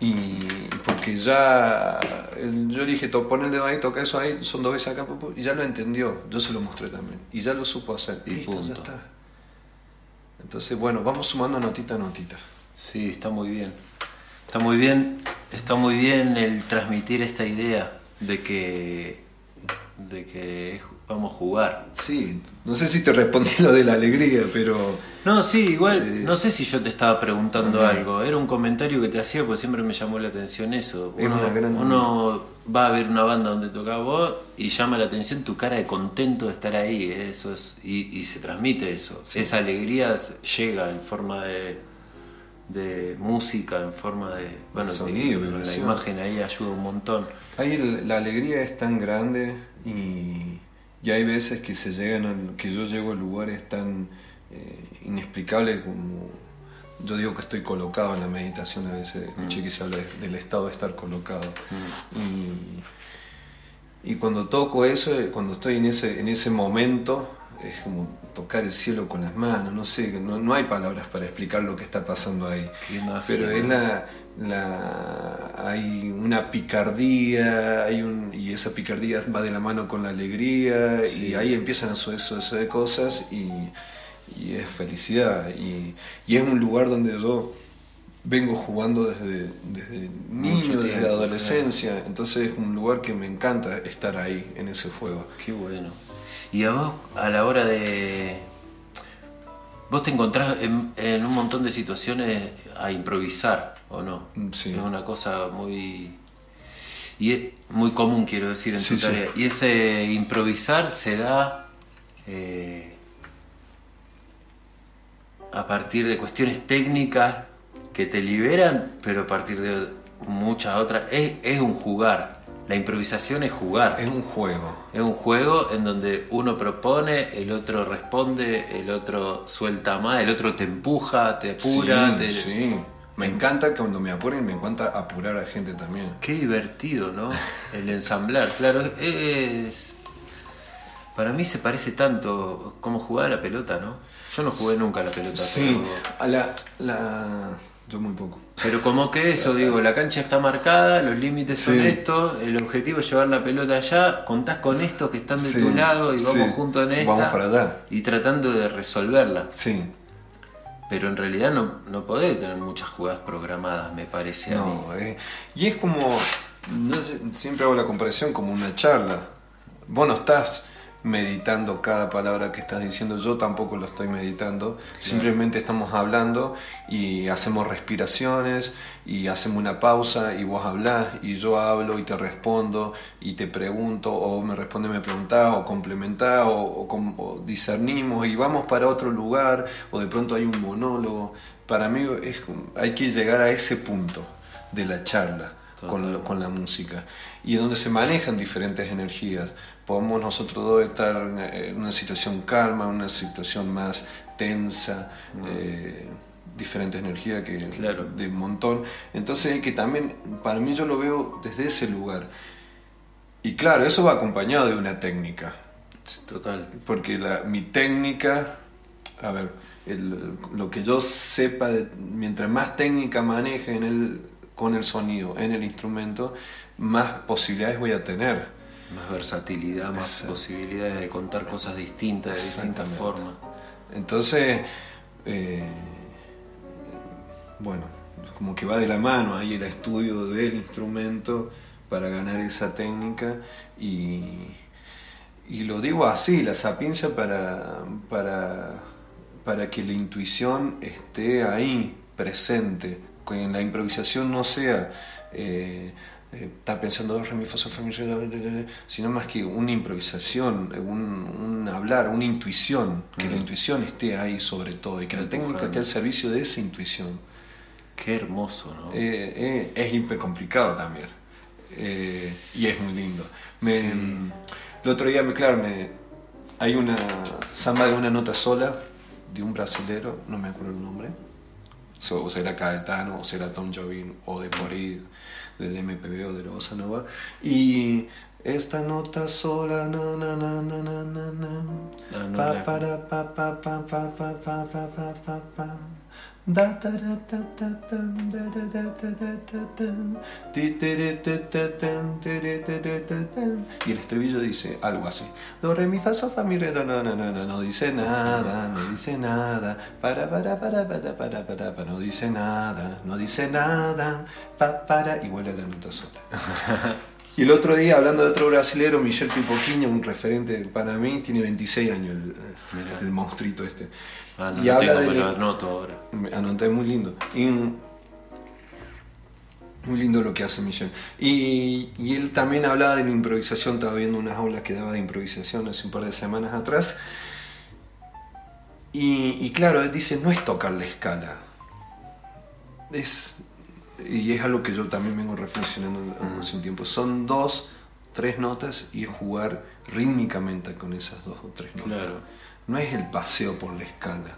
Y porque ya, yo dije, pon el dedo ahí, toca eso ahí, son dos veces acá, y ya lo entendió, yo se lo mostré también, y ya lo supo hacer, Y listo, ya punto. está. Entonces, bueno, vamos sumando notita a notita. Sí, está muy bien. Está muy bien, está muy bien el transmitir esta idea de que de que es- vamos a jugar. Sí, no sé si te respondí lo de la alegría, pero No, sí, igual, Eh, no sé si yo te estaba preguntando algo, era un comentario que te hacía porque siempre me llamó la atención eso. Es Uno, una gran- uno va a ver una banda donde tocas vos y llama la atención tu cara de contento de estar ahí, eso es, y, y se transmite eso. Esa alegría llega en forma de, de música en forma de. Bueno, Sonido, de- la imagen ahí ayuda un montón. Ahí el- la alegría es tan grande y, y hay veces que se llegan al- que yo llego a lugares tan eh, inexplicables como yo digo que estoy colocado en la meditación a veces escuché que se habla de- del estado de estar colocado y, y cuando toco eso eh, cuando estoy en ese en ese momento es como tocar el cielo con las manos no sé no, no hay palabras para explicar lo que está pasando ahí. Pero es la, la- hay una picardía hay un, y esa picardía va de la mano con la alegría y ahí empiezan a suceder eso de cosas y, y es felicidad. Y, y es un lugar donde yo vengo jugando desde, desde niño, desde la adolescencia, entonces es un lugar que me encanta estar ahí en ese fuego. Qué bueno. Y a vos, a la hora de. Vos te encontrás en, en un montón de situaciones a improvisar, ¿o no? Mm, sí. Es una cosa muy. Y es muy común, quiero decir, en Sí, tu sí. tarea. Y ese improvisar se da. eh, a partir de cuestiones técnicas que te liberan, pero a partir de muchas otras. Es, es un jugar. La improvisación es jugar. Es un juego. Es un juego en donde uno propone, el otro responde, el otro suelta más, el otro te empuja, te apura. sí, te- sí. Me encanta que cuando me apuren, me encanta apurar a gente también. Qué divertido, ¿no? El ensamblar, claro, es... Para mí se parece tanto como jugar a la pelota, ¿no? Yo no jugué nunca a la pelota, Sí, pero, a la, la... Yo muy poco. pero como que eso, digo, la cancha está marcada, los límites son estos, el objetivo es llevar la pelota allá, contás con estos que están de Sí, tu lado y vamos sí. juntos en esta. Vamos para allá. Y tratando de resolverla. Sí. Pero en realidad no, no podés tener muchas jugadas programadas, me parece a mí. No, eh, y es como, no sé, siempre hago la comparación como una charla. Vos no estás meditando cada palabra que estás diciendo, yo tampoco lo estoy meditando, simplemente estamos hablando y hacemos respiraciones y hacemos una pausa y vos hablás y yo hablo y te respondo y te pregunto o me responde, me preguntás o complementás o, o com- o discernimos y vamos para otro lugar o de pronto hay un monólogo. Para mí es, hay que llegar a ese punto de la charla con, con la música. Y donde se manejan diferentes energías. Podemos nosotros dos estar en una situación calma, una situación más tensa, eh, diferentes energías que Claro. de un montón. Entonces hay que también, para mí yo lo veo desde ese lugar. Y claro, eso va acompañado de una técnica Total. porque la, mi técnica, a ver, el- lo que yo sepa, de- mientras más técnica maneje en el, con el sonido, en el instrumento, más posibilidades voy a tener. Más versatilidad, más Exacto. posibilidades de contar cosas distintas, de distintas formas. Entonces, eh, bueno, como que va de la mano ahí el estudio del instrumento para ganar esa técnica y, y lo digo así, la sapiencia para, para, para que la intuición esté ahí, presente, que en la improvisación no sea... eh, eh, estar pensando "Do, re, mi, fa, sol, fa, mi, re, do, re, re, re", sino más que una improvisación, un, un hablar, una intuición, que la intuición esté ahí sobre todo y que la técnica esté al servicio de esa intuición. Qué hermoso, ¿no? Eh, eh, es hiper complicado también. Eh, y es muy lindo. Me, El otro día, me, claro, me, hay una samba de una nota sola de un brasilero, no me acuerdo el nombre. O será Caetano, o será Tom Jobim, o de ahí, del MPB o de la Bossa Nova. Y esta nota sola, na, na, na, na, na, na, na. Pa, pa, pa, pa, pa, pa, pa, pa, pa, pa, pa. Y el estribillo dice algo así. Do, re, mi, fa, sol, fa, mi, re, do, no, no, no, no, no dice nada, no dice nada. Para, para, para, para, para, para, para, no dice nada, no dice nada. Pa, para, y vuelve a la nota sola. Y el otro día, hablando de otro brasilero, Michel Pipoquinho, un referente para mí, tiene 26 años el, el monstruito este. Ah, no y habla tengo, de lo anoto ahora. anoté muy lindo. Y, muy lindo lo que hace Michel. Y, y él también hablaba de la improvisación, estaba viendo unas aulas que daba de improvisación hace un par de semanas atrás. Y, y claro, él dice, no es tocar la escala. es, y es algo que yo también vengo reflexionando hace un tiempo, son dos, tres notas y es jugar rítmicamente con esas dos o tres notas. Claro. No es el paseo por la escala,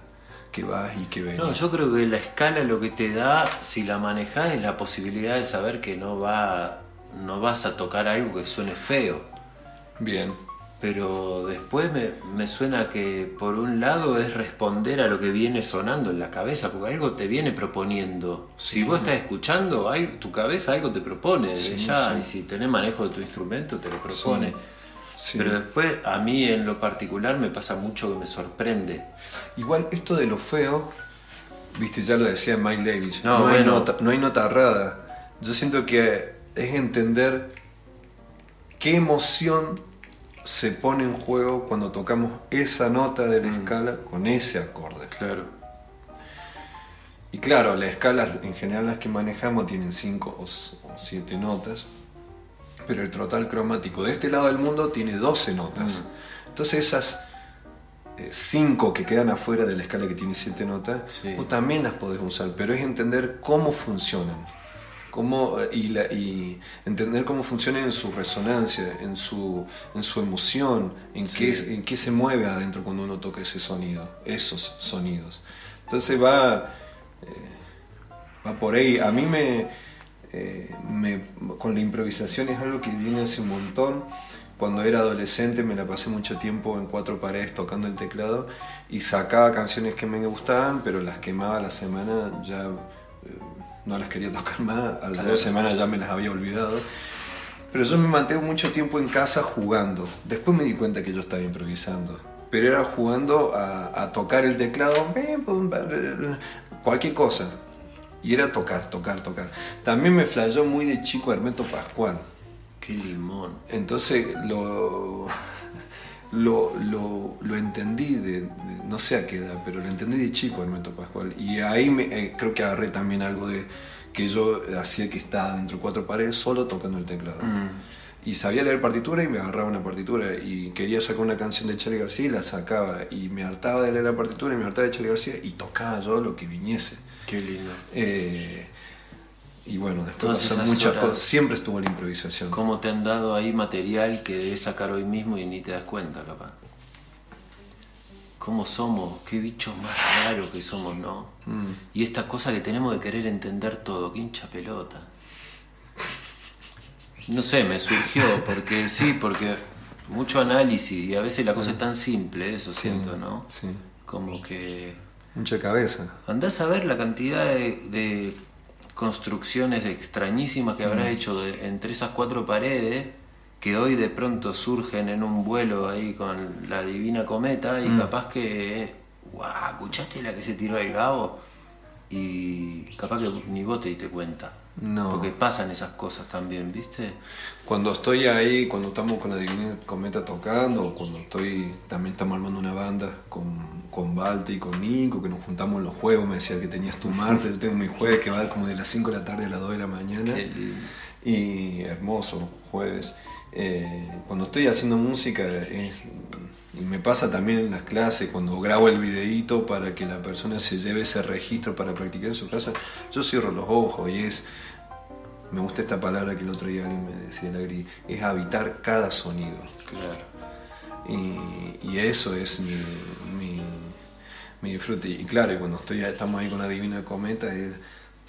que vas y que venís. No, yo creo que la escala lo que te da, si la manejas, es la posibilidad de saber que no va, no vas a tocar algo que suene feo. Bien. Pero después me, me suena que por un lado es responder a lo que viene sonando en la cabeza, porque algo te viene proponiendo. Si vos estás escuchando, hay, tu cabeza algo te propone Sí, ya, sí. y si tenés manejo de tu instrumento te lo propone. Sí. Pero después a mí en lo particular me pasa mucho que me sorprende. Igual esto de lo feo, viste, ya lo decía Mike Davis, No, no, hay, nota, no hay nota errada. Yo siento que es entender qué emoción se pone en juego cuando tocamos esa nota de la escala con ese acorde. Claro. Y claro, las escalas en general las que manejamos tienen 5 o 7 notas, pero el total cromático de este lado del mundo tiene 12 notas. Entonces esas 5 que quedan afuera de la escala que tiene 7 notas, Sí. vos también las podés usar, pero es entender cómo funcionan. Cómo, eh, y, la- y entender cómo funcionan en su resonancia, en su, en su emoción, en, qué, en qué se mueve adentro cuando uno toca ese sonido, esos sonidos. Entonces va, va por ahí. A mí me, eh, me- con la improvisación es algo que viene hace un montón. Cuando era adolescente me la pasé mucho tiempo en cuatro paredes tocando el teclado y sacaba canciones que me gustaban, pero las quemaba a la semana ya eh, no las quería tocar más, a las dos semanas ya me las había olvidado. Pero yo me mantengo mucho tiempo en casa jugando. Después me di cuenta que yo estaba improvisando. Pero era jugando a, a tocar el teclado, pa, cualquier cosa. Y era tocar, tocar, tocar. También me flayó muy de chico Hermeto Pascual. Qué limón. Entonces lo, lo, lo, lo entendí, de, de- no sé a qué edad, pero lo entendí de chico Hermeto Pascual. Y ahí me, eh, creo que agarré también algo de que yo hacía que estaba dentro de cuatro paredes solo tocando el teclado. Y sabía leer partitura y me agarraba una partitura. Y quería sacar una canción de Charlie García y la sacaba. Y me hartaba de leer la partitura y me hartaba de Charlie García y tocaba yo lo que viniese. Qué lindo. Eh, y bueno, después esas muchas horas. cosas. Siempre estuvo la improvisación. ¿Cómo te han dado ahí material que debes sacar hoy mismo y ni te das cuenta, capaz? ¿Cómo somos? Qué bichos más raros que somos, ¿no? Y esta cosa que tenemos de querer entender todo, qué hincha pelota. No sé, me surgió, porque sí, porque mucho análisis y a veces la cosa es tan simple, eso siento, ¿no? Sí. Como que Mucha cabeza. Andás a ver la cantidad de, de construcciones extrañísimas que habrás hecho de- entre esas cuatro paredes que hoy de pronto surgen en un vuelo ahí con la divina cometa y capaz que, guau, ¿escuchaste la que se tiró el Gabo? Y capaz que ni vos te diste cuenta. No. Porque pasan esas cosas también, ¿viste? Cuando estoy ahí, cuando estamos con la Divina Cometa tocando, o cuando estoy, también estamos armando una banda con, con Balti y con Nico, que nos juntamos los juegos, me decía que tenías tu martes, yo tengo mi jueves que va como de las 5 de la tarde a las 2 de la mañana. Qué lindo. Y hermoso, jueves. Eh, cuando estoy haciendo música, es- y me pasa también en las clases, cuando grabo el videíto para que la persona se lleve ese registro para practicar en su casa, yo cierro los ojos y es, me gusta esta palabra que el otro día alguien me decía, la gris, es habitar cada sonido. Claro. Y, y eso es mi, mi, disfrute. Y claro, cuando estoy, estamos ahí con la Divina Cometa, es,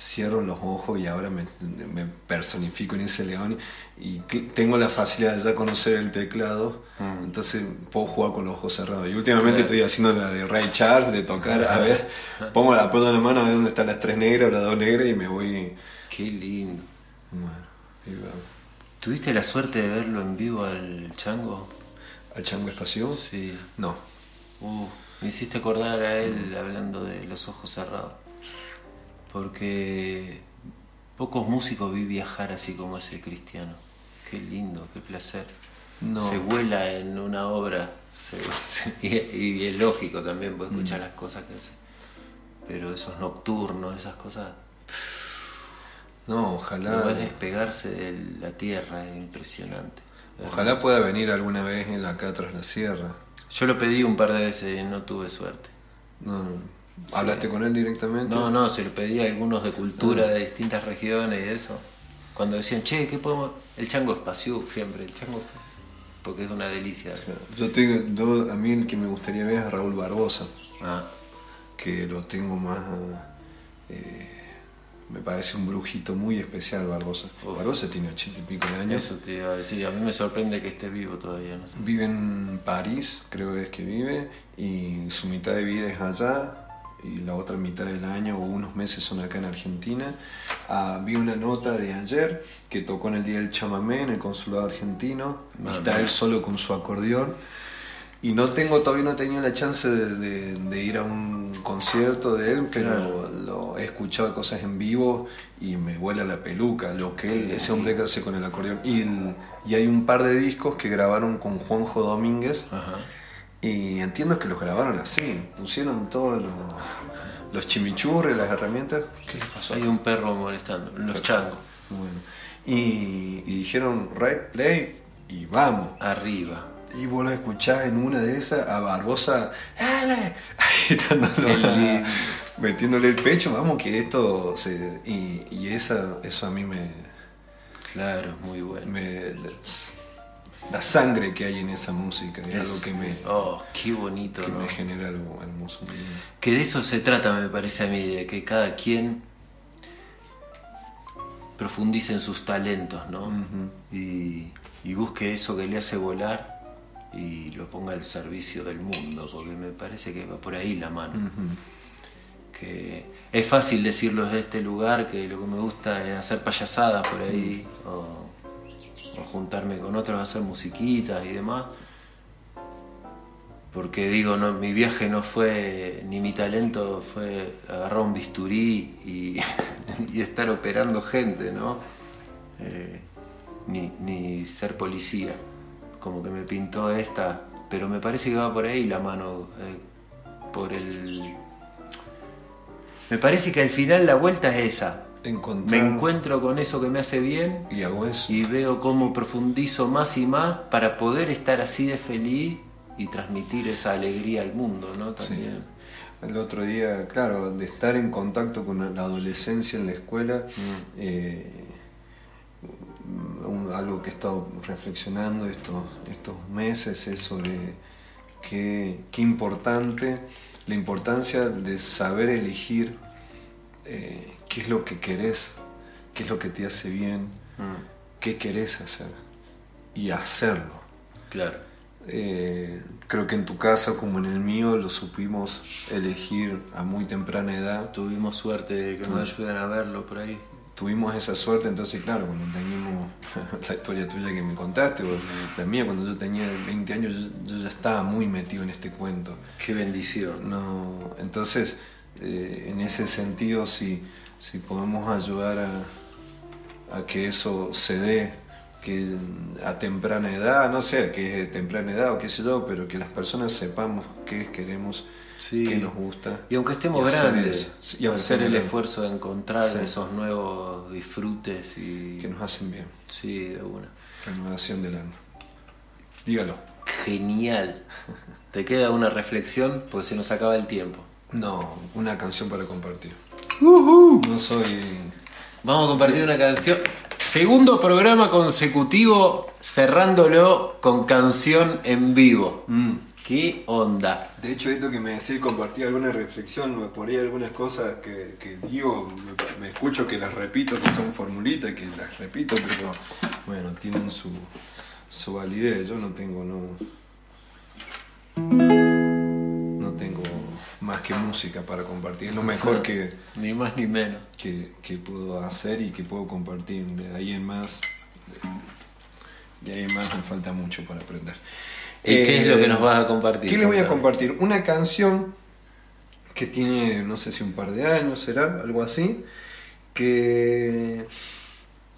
cierro los ojos y ahora me, me personifico en ese león y tengo la facilidad de ya conocer el teclado, entonces puedo jugar con los ojos cerrados. Y últimamente estoy haciendo la de Ray Charles, de tocar, a ver, pongo la pongo en la mano a ver dónde están las tres negras o las dos negras y me voy... Qué lindo. Bueno. ¿Tuviste la suerte de verlo en vivo al chango? ¿Al Chango Espacio? Sí. No. Uh, me hiciste acordar a él hablando de los ojos cerrados. Porque pocos músicos vi viajar así como ese cristiano. Qué lindo, qué placer. No. Se vuela en una obra. se- se- y, y es lógico también, puedes escuchar Mm. las cosas que hace. Pero esos nocturnos, esas cosas. No, ojalá... a despegarse de la tierra, es impresionante. Ojalá pueda venir alguna vez en la acá tras la sierra. Yo lo pedí un par de veces y no tuve suerte. No, ¿Hablaste con él directamente? No, no, se lo pedí a algunos de cultura de distintas regiones y eso. Cuando decían, che, ¿qué podemos...? El chango espacio siempre, el chango porque es una delicia. Yo tengo, yo- a mí el que me gustaría ver es Raúl Barbosa, Ah, que lo tengo más... eh, me parece un brujito muy especial Barbosa. Uf. Barbosa tiene ochenta y pico de años. eso te iba a decir, a mí me sorprende que esté vivo todavía, no sé. Vive en París, creo que es que vive, y su mitad de vida es allá, y la otra mitad del año o unos meses son acá en Argentina. Ah, vi una nota de ayer que tocó en el Día del Chamamé en el Consulado Argentino, Ah, está él solo con su acordeón. Y no tengo, todavía no he tenido la chance de, de- de ir a un concierto de él, pero Claro. He escuchado cosas en vivo y me vuela la peluca, lo que él, ese hombre que hace con el acordeón. Y, el- y hay un par de discos que grabaron con Juanjo Domínguez, Ajá. y entiendo que los grabaron así, pusieron todos los, los chimichurres, las herramientas. ¿Qué les pasó? Hay un perro molestando, los changos, Bueno, y, y dijeron, right, play, y vamos. arriba. Y vos lo escuchás en una de esas a Barbosa, ¡Ale! agitándolo, Qué lindo. Metiéndole el pecho, vamos que esto se, y, y esa, eso a mí me, Claro, muy bueno. me- la sangre que hay en esa música es, algo que me, Oh, qué bonito, que ¿no? me genera algo hermoso. Que de eso se trata, me parece a mí, de que cada quien profundice en sus talentos, ¿no? y, y busque eso que le hace volar y lo ponga al servicio del mundo, porque me parece que va por ahí la mano. Es fácil decirlo desde este lugar, que lo que me gusta es hacer payasadas por ahí, o, juntarme con otros hacer musiquitas y demás. Porque digo, mi viaje no fue, ni mi talento fue agarrar un bisturí y, y estar operando gente, ¿no? Eh, ni, ni ser policía. Como que me pintó esta, pero me parece que va por ahí la mano, eh, por el... Me parece que al final la vuelta es esa. Me encuentro con eso que me hace bien y hago eso. y veo cómo profundizo más y más para poder estar así de feliz y transmitir esa alegría al mundo, ¿no? También. El otro día, claro, de estar en contacto con la adolescencia en la escuela, eh, un- algo que he estado reflexionando estos, estos meses es sobre qué, qué importante, la importancia de saber elegir eh, qué es lo que querés, qué es lo que te hace bien, Mm, qué querés hacer y hacerlo. claro. Eh, creo que en tu caso como en el mío lo supimos elegir a muy temprana edad. Tuvimos suerte de que nos ayuden a verlo por ahí. Tuvimos esa suerte, entonces claro, cuando teníamos la historia tuya que me contaste, o la mía cuando yo tenía 20 años yo, yo ya estaba muy metido en este cuento. Qué bendición. No, entonces, eh, en ese sentido, si, si podemos ayudar a, a que eso se dé, que a temprana edad, no sé, que es temprana edad o qué sé yo, pero que las personas sepamos qué queremos, Sí. qué nos gusta. Y aunque estemos y hacer grandes. Sí, y hacer el esfuerzo de encontrar Sí. esos nuevos disfrutes y... Que nos hacen bien. Sí, de una. Renovación del alma. Dígalo. Genial. ¿Te queda una reflexión? Porque se nos acaba el tiempo. No, una canción para compartir. No soy. Vamos a compartir una canción. Segundo programa consecutivo cerrándolo con canción en vivo. ¿Qué onda? De hecho, esto que me decís, compartí alguna reflexión, por ahí algunas cosas que, que digo, me, me escucho que las repito, que son formulitas, que las repito, pero bueno, tienen su, su validez. Yo no tengo, no. No tengo más que música para compartir. Es lo mejor que, Ni más ni menos. que, que puedo hacer y que puedo compartir. De ahí en más, de ahí en más me falta mucho para aprender. ¿Y qué es lo Eh, que nos vas a compartir? ¿Qué les voy a compartir? Una canción que tiene, no sé si un par de años será, algo así, que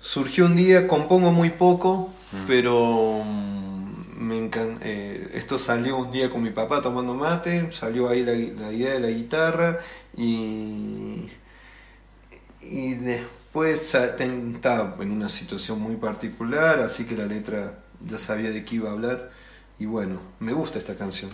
surgió un día, compongo muy poco, pero mm, me encan- eh, esto salió un día con mi papá tomando mate, salió ahí la, la idea de la guitarra y, y después estaba en una situación muy particular, así que la letra ya sabía de qué iba a hablar y bueno, me gusta esta canción.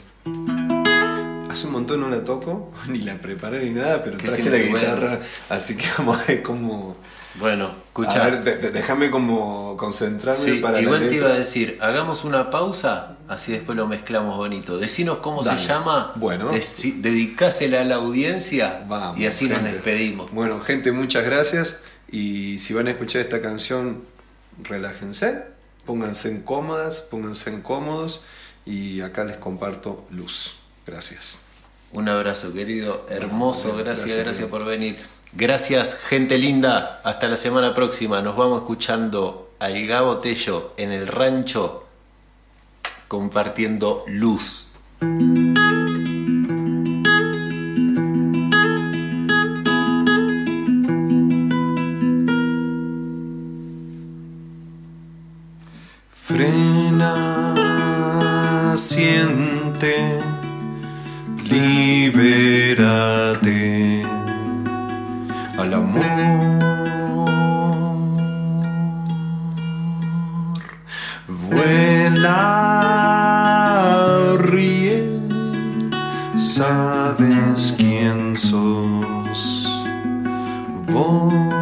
Hace un montón no la toco, ni la preparé ni nada, pero traje la guitarra, así que vamos a ver cómo... Bueno, A escucha. ver, de- de- déjame como concentrarme Sí, para igual la te iba a decir, hagamos una pausa, así después lo mezclamos bonito. Decinos cómo Dale. se llama, Bueno. Dedicásela a la audiencia Vamos, y así nos despedimos. Bueno, gente, muchas gracias. Y si van a escuchar esta canción, relájense, pónganse en cómodas, pónganse en cómodos. Y acá les comparto luz. Gracias. Un abrazo, querido, hermoso, gracias, gracias, por venir. Gracias, gente linda. Hasta la semana próxima. Nos vamos escuchando al Gabo Tello en el rancho compartiendo luz. Siente, libérate al amor. Vuela, ríe, sabes quién sos. Vos.